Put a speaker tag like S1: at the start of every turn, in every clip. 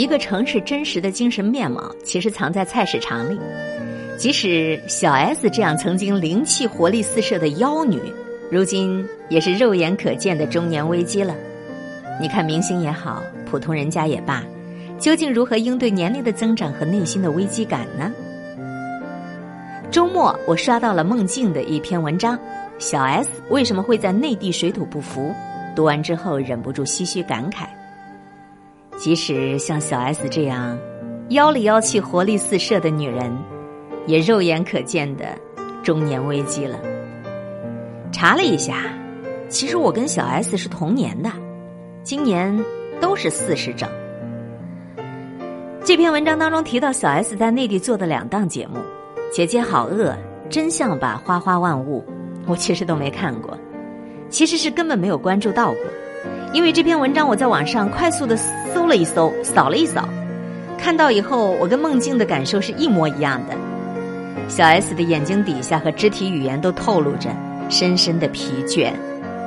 S1: 一个城市真实的精神面貌，其实藏在菜市场里。即使小 S 这样曾经灵气活力四射的妖女，如今也是肉眼可见的中年危机了。你看，明星也好，普通人家也罢，究竟如何应对年龄的增长和内心的危机感呢？周末我刷到了梦境的一篇文章，小 S 为什么会在内地水土不服？读完之后忍不住唏嘘感慨。即使像小 S 这样妖里妖气、活力四射的女人，也肉眼可见的中年危机了。查了一下，其实我跟小 S 是同年的，今年都是四十整。这篇文章当中提到小 S 在内地做的两档节目，《姐姐好饿》《真相吧花花万物》，我其实都没看过，其实是根本没有关注到过。因为这篇文章，我在网上快速的搜了一搜，扫了一扫，看到以后，我跟梦境的感受是一模一样的。小 S 的眼睛底下和肢体语言都透露着深深的疲倦，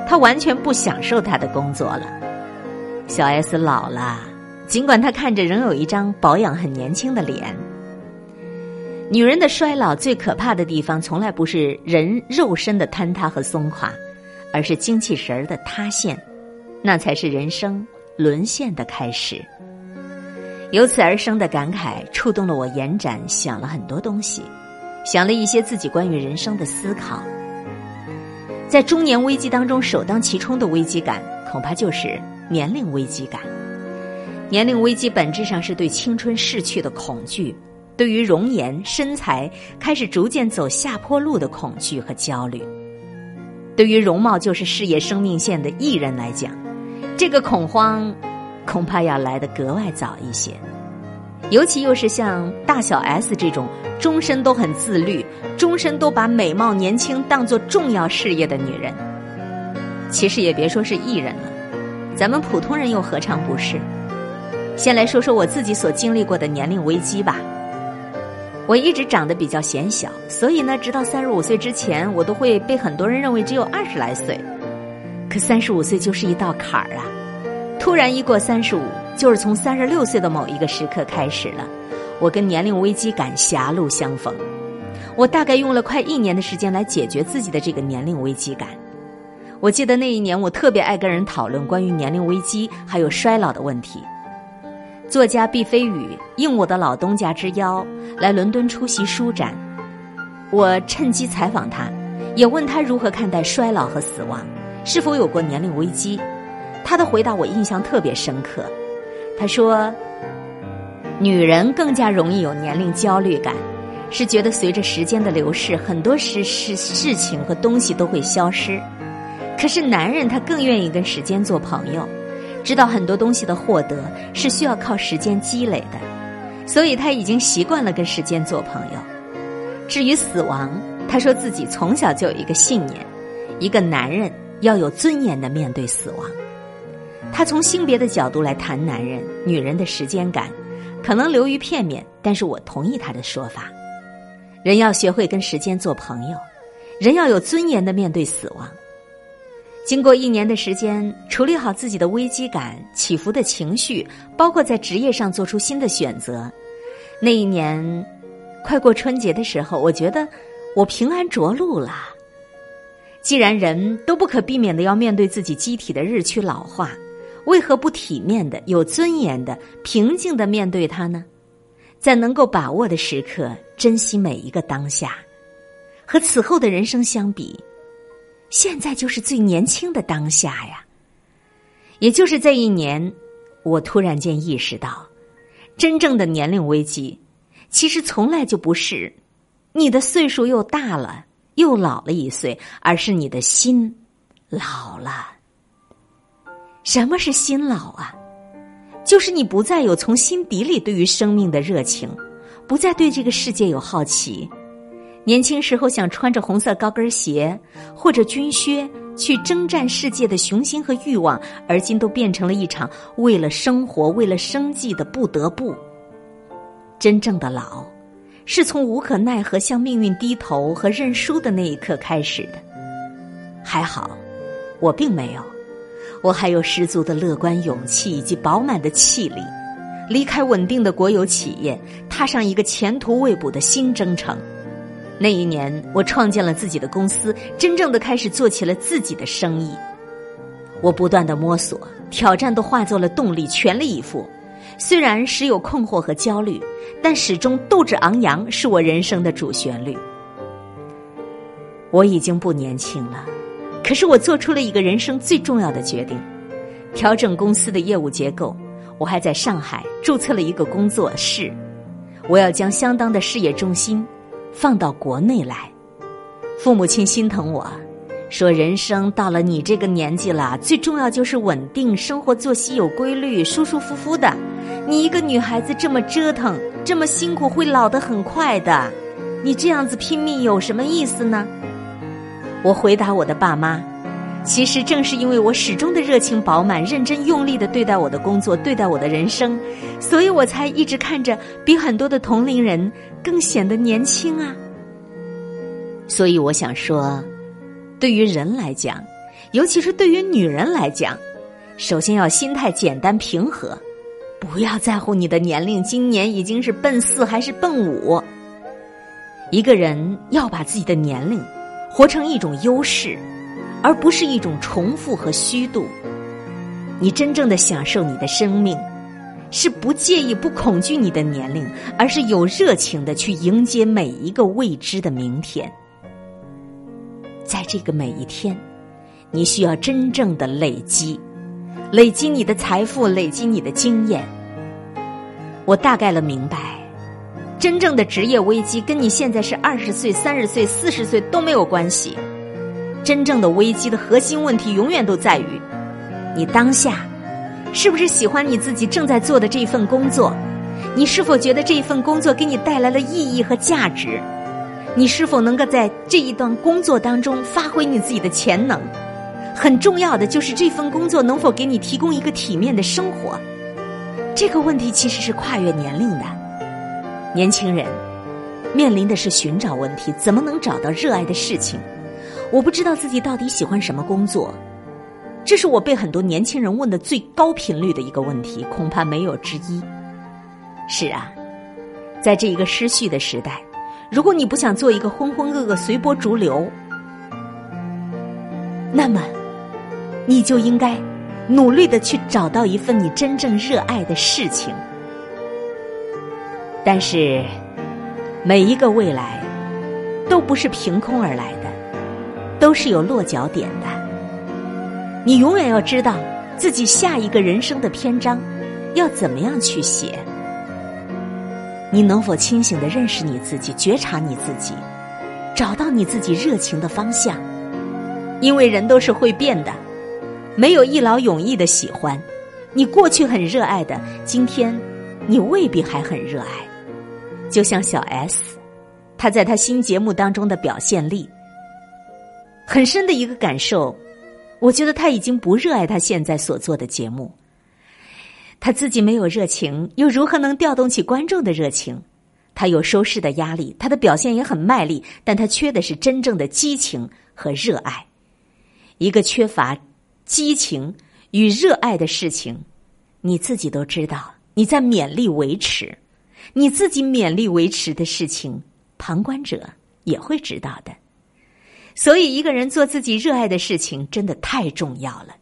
S1: 她完全不享受她的工作了。小 S 老了，尽管她看着仍有一张保养很年轻的脸。女人的衰老最可怕的地方，从来不是人肉身的坍塌和松垮，而是精气神儿的塌陷。那才是人生沦陷的开始。由此而生的感慨，触动了我延展，想了很多东西，想了一些自己关于人生的思考。在中年危机当中，首当其冲的危机感，恐怕就是年龄危机感。年龄危机本质上是对青春逝去的恐惧，对于容颜身材开始逐渐走下坡路的恐惧和焦虑。对于容貌就是事业生命线的艺人来讲。这个恐慌，恐怕要来得格外早一些，尤其又是像大小 S 这种终身都很自律、终身都把美貌年轻当做重要事业的女人。其实也别说是艺人了，咱们普通人又何尝不是？先来说说我自己所经历过的年龄危机吧。我一直长得比较显小，所以呢，直到三十五岁之前，我都会被很多人认为只有二十来岁。可三十五岁就是一道坎儿啊！突然一过三十五，就是从三十六岁的某一个时刻开始了。我跟年龄危机感狭路相逢，我大概用了快一年的时间来解决自己的这个年龄危机感。我记得那一年，我特别爱跟人讨论关于年龄危机还有衰老的问题。作家毕飞宇应我的老东家之邀来伦敦出席书展，我趁机采访他，也问他如何看待衰老和死亡。是否有过年龄危机？他的回答我印象特别深刻。他说：“女人更加容易有年龄焦虑感，是觉得随着时间的流逝，很多事事事情和东西都会消失。可是男人他更愿意跟时间做朋友，知道很多东西的获得是需要靠时间积累的，所以他已经习惯了跟时间做朋友。至于死亡，他说自己从小就有一个信念：一个男人。”要有尊严的面对死亡。他从性别的角度来谈男人、女人的时间感，可能流于片面，但是我同意他的说法。人要学会跟时间做朋友，人要有尊严的面对死亡。经过一年的时间，处理好自己的危机感、起伏的情绪，包括在职业上做出新的选择。那一年，快过春节的时候，我觉得我平安着陆了。既然人都不可避免的要面对自己机体的日趋老化，为何不体面的、有尊严的、平静的面对它呢？在能够把握的时刻，珍惜每一个当下。和此后的人生相比，现在就是最年轻的当下呀。也就是这一年，我突然间意识到，真正的年龄危机，其实从来就不是你的岁数又大了。又老了一岁，而是你的心老了。什么是心老啊？就是你不再有从心底里对于生命的热情，不再对这个世界有好奇。年轻时候想穿着红色高跟鞋或者军靴去征战世界的雄心和欲望，而今都变成了一场为了生活、为了生计的不得不。真正的老。是从无可奈何向命运低头和认输的那一刻开始的。还好，我并没有，我还有十足的乐观勇气以及饱满的气力，离开稳定的国有企业，踏上一个前途未卜的新征程。那一年，我创建了自己的公司，真正的开始做起了自己的生意。我不断的摸索，挑战都化作了动力，全力以赴。虽然时有困惑和焦虑，但始终斗志昂扬，是我人生的主旋律。我已经不年轻了，可是我做出了一个人生最重要的决定：调整公司的业务结构。我还在上海注册了一个工作室，我要将相当的事业重心放到国内来。父母亲心疼我，说人生到了你这个年纪了，最重要就是稳定，生活作息有规律，舒舒服服的。你一个女孩子这么折腾，这么辛苦，会老得很快的。你这样子拼命有什么意思呢？我回答我的爸妈。其实正是因为我始终的热情饱满、认真用力的对待我的工作、对待我的人生，所以我才一直看着比很多的同龄人更显得年轻啊。所以我想说，对于人来讲，尤其是对于女人来讲，首先要心态简单平和，不要在乎你的年龄，今年已经是奔四还是奔五。一个人要把自己的年龄活成一种优势。而不是一种重复和虚度。你真正的享受你的生命，是不介意、不恐惧你的年龄，而是有热情的去迎接每一个未知的明天。在这个每一天，你需要真正的累积，累积你的财富，累积你的经验。我大概了明白，真正的职业危机跟你现在是二十岁、三十岁、四十岁都没有关系。真正的危机的核心问题，永远都在于你当下是不是喜欢你自己正在做的这份工作？你是否觉得这份工作给你带来了意义和价值？你是否能够在这一段工作当中发挥你自己的潜能？很重要的就是这份工作能否给你提供一个体面的生活？这个问题其实是跨越年龄的。年轻人面临的是寻找问题，怎么能找到热爱的事情？我不知道自己到底喜欢什么工作，这是我被很多年轻人问的最高频率的一个问题，恐怕没有之一。是啊，在这一个失序的时代，如果你不想做一个浑浑噩噩、随波逐流，那么你就应该努力的去找到一份你真正热爱的事情。但是，每一个未来都不是凭空而来的。都是有落脚点的。你永远要知道自己下一个人生的篇章要怎么样去写。你能否清醒的认识你自己，觉察你自己，找到你自己热情的方向？因为人都是会变的，没有一劳永逸的喜欢。你过去很热爱的，今天你未必还很热爱。就像小 S，他在他新节目当中的表现力。很深的一个感受，我觉得他已经不热爱他现在所做的节目。他自己没有热情，又如何能调动起观众的热情？他有收视的压力，他的表现也很卖力，但他缺的是真正的激情和热爱。一个缺乏激情与热爱的事情，你自己都知道，你在勉力维持，你自己勉力维持的事情，旁观者也会知道的。所以，一个人做自己热爱的事情，真的太重要了。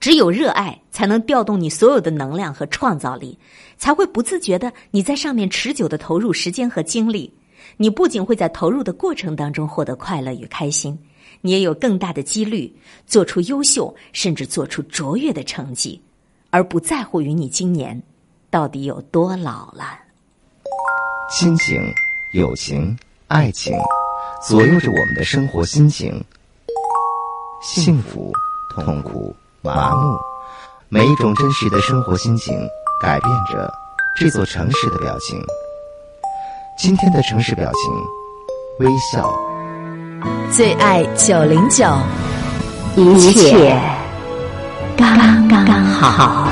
S1: 只有热爱，才能调动你所有的能量和创造力，才会不自觉的你在上面持久的投入时间和精力。你不仅会在投入的过程当中获得快乐与开心，你也有更大的几率做出优秀甚至做出卓越的成绩，而不在乎于你今年到底有多老了。
S2: 亲情、友情、爱情。左右着我们的生活心情，幸福、痛苦、麻木，每一种真实的生活心情，改变着这座城市的表情。今天的城市表情，微笑。
S1: 最爱九零九，一切刚刚好。